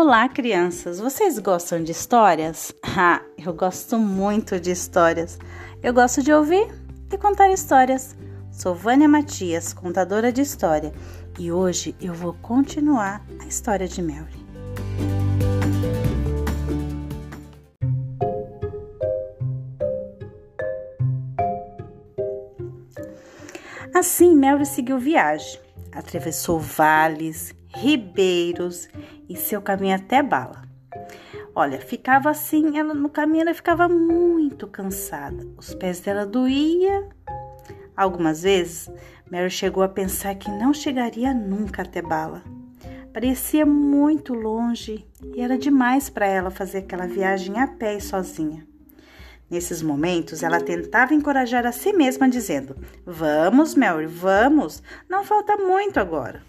Olá, crianças! Vocês gostam de histórias? Ah, eu gosto muito de histórias. Eu gosto de ouvir e contar histórias. Sou Vânia Matias, contadora de história, e hoje eu vou continuar a história de Mary. Assim, Mary seguiu viagem. Atravessou vales, ribeiros e seu caminho até Bala. Olha, ficava assim, ela no caminho ela ficava muito cansada. Os pés dela doía. Algumas vezes, Mary chegou a pensar que não chegaria nunca até Bala. Parecia muito longe e era demais para ela fazer aquela viagem a pé e sozinha. Nesses momentos, ela tentava encorajar a si mesma, dizendo: Vamos, Mary, vamos, não falta muito agora.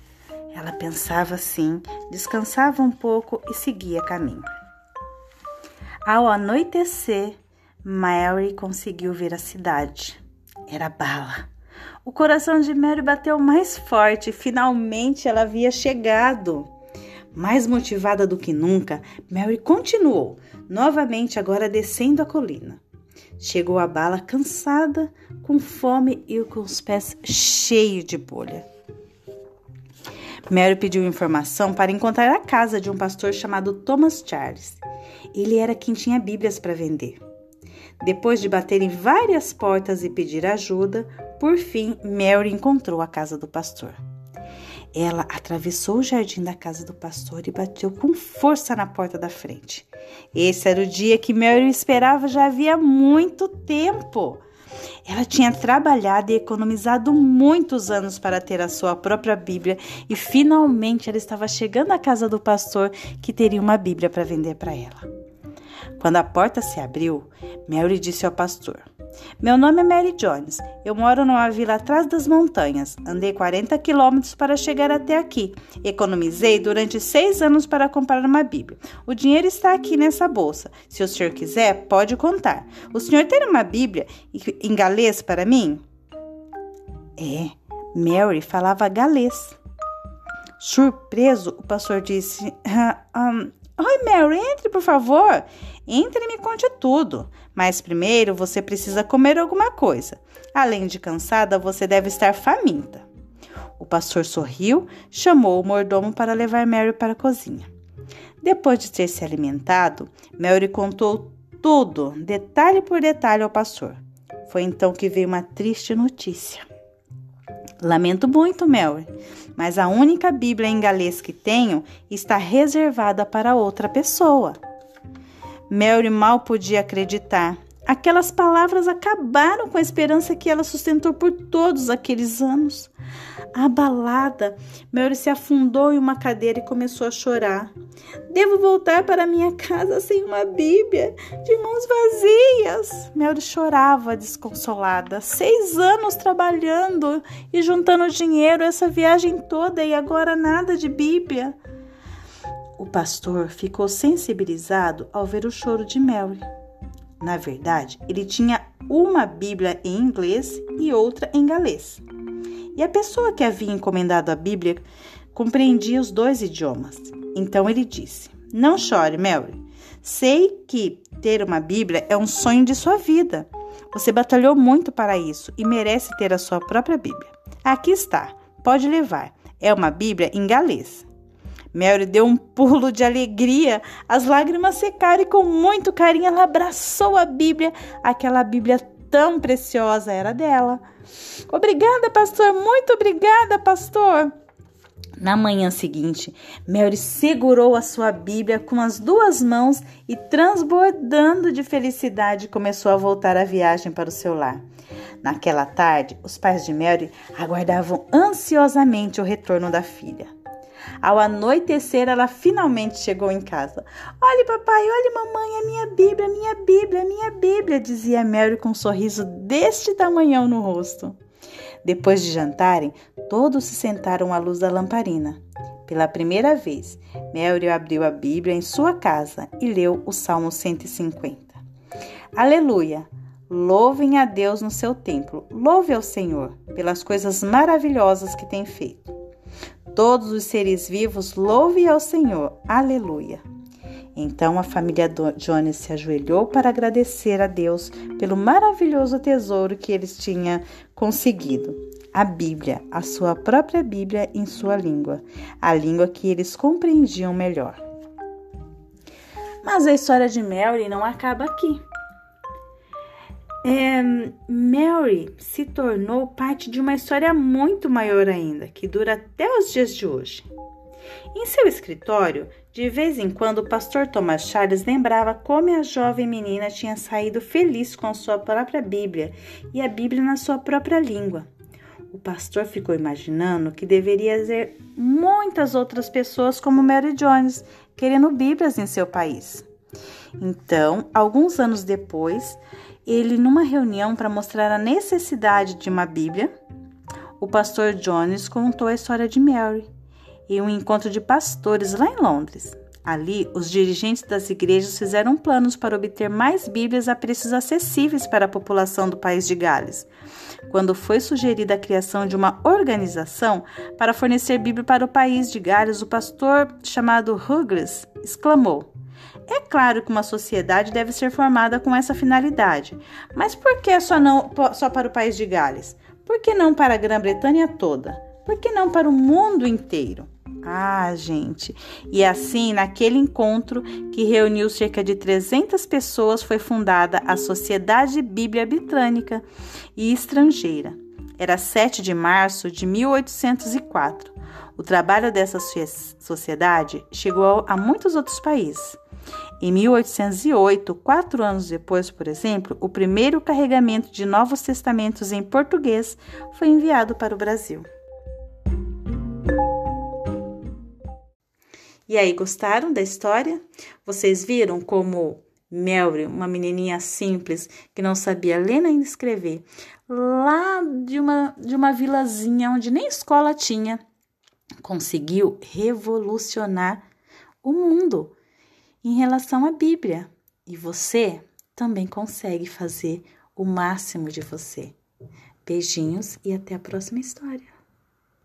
Ela pensava assim, descansava um pouco e seguia caminho. Ao anoitecer, Mary conseguiu ver a cidade. Era Bala. O coração de Mary bateu mais forte. Finalmente ela havia chegado. Mais motivada do que nunca, Mary continuou, novamente agora descendo a colina. Chegou a Bala cansada, com fome e com os pés cheios de bolha. Mary pediu informação para encontrar a casa de um pastor chamado Thomas Charles. Ele era quem tinha Bíblias para vender. Depois de bater em várias portas e pedir ajuda, por fim Mary encontrou a casa do pastor. Ela atravessou o jardim da casa do pastor e bateu com força na porta da frente. Esse era o dia que Mary esperava já havia muito tempo. Ela tinha trabalhado e economizado muitos anos para ter a sua própria Bíblia e finalmente ela estava chegando à casa do pastor que teria uma Bíblia para vender para ela. Quando a porta se abriu, Mary disse ao pastor: Meu nome é Mary Jones. Eu moro numa vila atrás das montanhas. Andei 40 quilômetros para chegar até aqui. Economizei durante seis anos para comprar uma Bíblia. O dinheiro está aqui nessa bolsa. Se o senhor quiser, pode contar. O senhor tem uma Bíblia em galês para mim? É, Mary falava galês. Surpreso, o pastor disse: ah, um, Oi, Mary, entre, por favor. Entre e me conte tudo. Mas primeiro você precisa comer alguma coisa. Além de cansada, você deve estar faminta. O pastor sorriu, chamou o mordomo para levar Mary para a cozinha. Depois de ter se alimentado, Mary contou tudo, detalhe por detalhe, ao pastor. Foi então que veio uma triste notícia. Lamento muito, Mary, mas a única Bíblia em galês que tenho está reservada para outra pessoa. Mary mal podia acreditar. Aquelas palavras acabaram com a esperança que ela sustentou por todos aqueles anos. Abalada, Mary se afundou em uma cadeira e começou a chorar. Devo voltar para minha casa sem uma Bíblia, de mãos vazias. Mary chorava desconsolada. Seis anos trabalhando e juntando dinheiro essa viagem toda e agora nada de Bíblia. O pastor ficou sensibilizado ao ver o choro de Mary. Na verdade, ele tinha uma Bíblia em inglês e outra em galês. E a pessoa que havia encomendado a Bíblia compreendia os dois idiomas. Então ele disse: Não chore, Mary. Sei que ter uma Bíblia é um sonho de sua vida. Você batalhou muito para isso e merece ter a sua própria Bíblia. Aqui está, pode levar. É uma Bíblia em galês. Mary deu um pulo de alegria, as lágrimas secaram e com muito carinho ela abraçou a Bíblia. Aquela Bíblia tão preciosa era dela. Obrigada, pastor, muito obrigada, pastor. Na manhã seguinte, Mary segurou a sua Bíblia com as duas mãos e, transbordando de felicidade, começou a voltar a viagem para o seu lar. Naquela tarde, os pais de Mary aguardavam ansiosamente o retorno da filha. Ao anoitecer, ela finalmente chegou em casa. Olhe, papai, olhe, mamãe, a minha Bíblia, a minha Bíblia, a minha Bíblia, dizia Mary com um sorriso deste tamanhão no rosto. Depois de jantarem, todos se sentaram à luz da lamparina. Pela primeira vez, Mary abriu a Bíblia em sua casa e leu o Salmo 150. Aleluia! Louvem a Deus no seu templo. Louve ao Senhor pelas coisas maravilhosas que tem feito. Todos os seres vivos louvem ao Senhor. Aleluia. Então a família Jones se ajoelhou para agradecer a Deus pelo maravilhoso tesouro que eles tinham conseguido. A Bíblia, a sua própria Bíblia em sua língua, a língua que eles compreendiam melhor. Mas a história de Mary não acaba aqui. É, Mary se tornou parte de uma história muito maior ainda, que dura até os dias de hoje. Em seu escritório, de vez em quando, o pastor Thomas Charles lembrava como a jovem menina tinha saído feliz com a sua própria Bíblia e a Bíblia na sua própria língua. O pastor ficou imaginando que deveria ter muitas outras pessoas como Mary Jones querendo Bíblias em seu país. Então, alguns anos depois, ele, numa reunião para mostrar a necessidade de uma Bíblia, o pastor Jones contou a história de Mary em um encontro de pastores lá em Londres. Ali, os dirigentes das igrejas fizeram planos para obter mais Bíblias a preços acessíveis para a população do país de Gales. Quando foi sugerida a criação de uma organização para fornecer Bíblia para o país de Gales, o pastor chamado Hughes exclamou: é claro que uma sociedade deve ser formada com essa finalidade, mas por que só, não, só para o país de Gales? Por que não para a Grã-Bretanha toda? Por que não para o mundo inteiro? Ah, gente! E assim, naquele encontro que reuniu cerca de 300 pessoas, foi fundada a Sociedade Bíblia Britânica e Estrangeira. Era 7 de março de 1804. O trabalho dessa sociedade chegou a muitos outros países. Em 1808, quatro anos depois, por exemplo, o primeiro carregamento de Novos Testamentos em português foi enviado para o Brasil. E aí, gostaram da história? Vocês viram como Mary, uma menininha simples que não sabia ler nem escrever, lá de uma, de uma vilazinha onde nem escola tinha, conseguiu revolucionar o mundo em relação à Bíblia. E você também consegue fazer o máximo de você. Beijinhos e até a próxima história.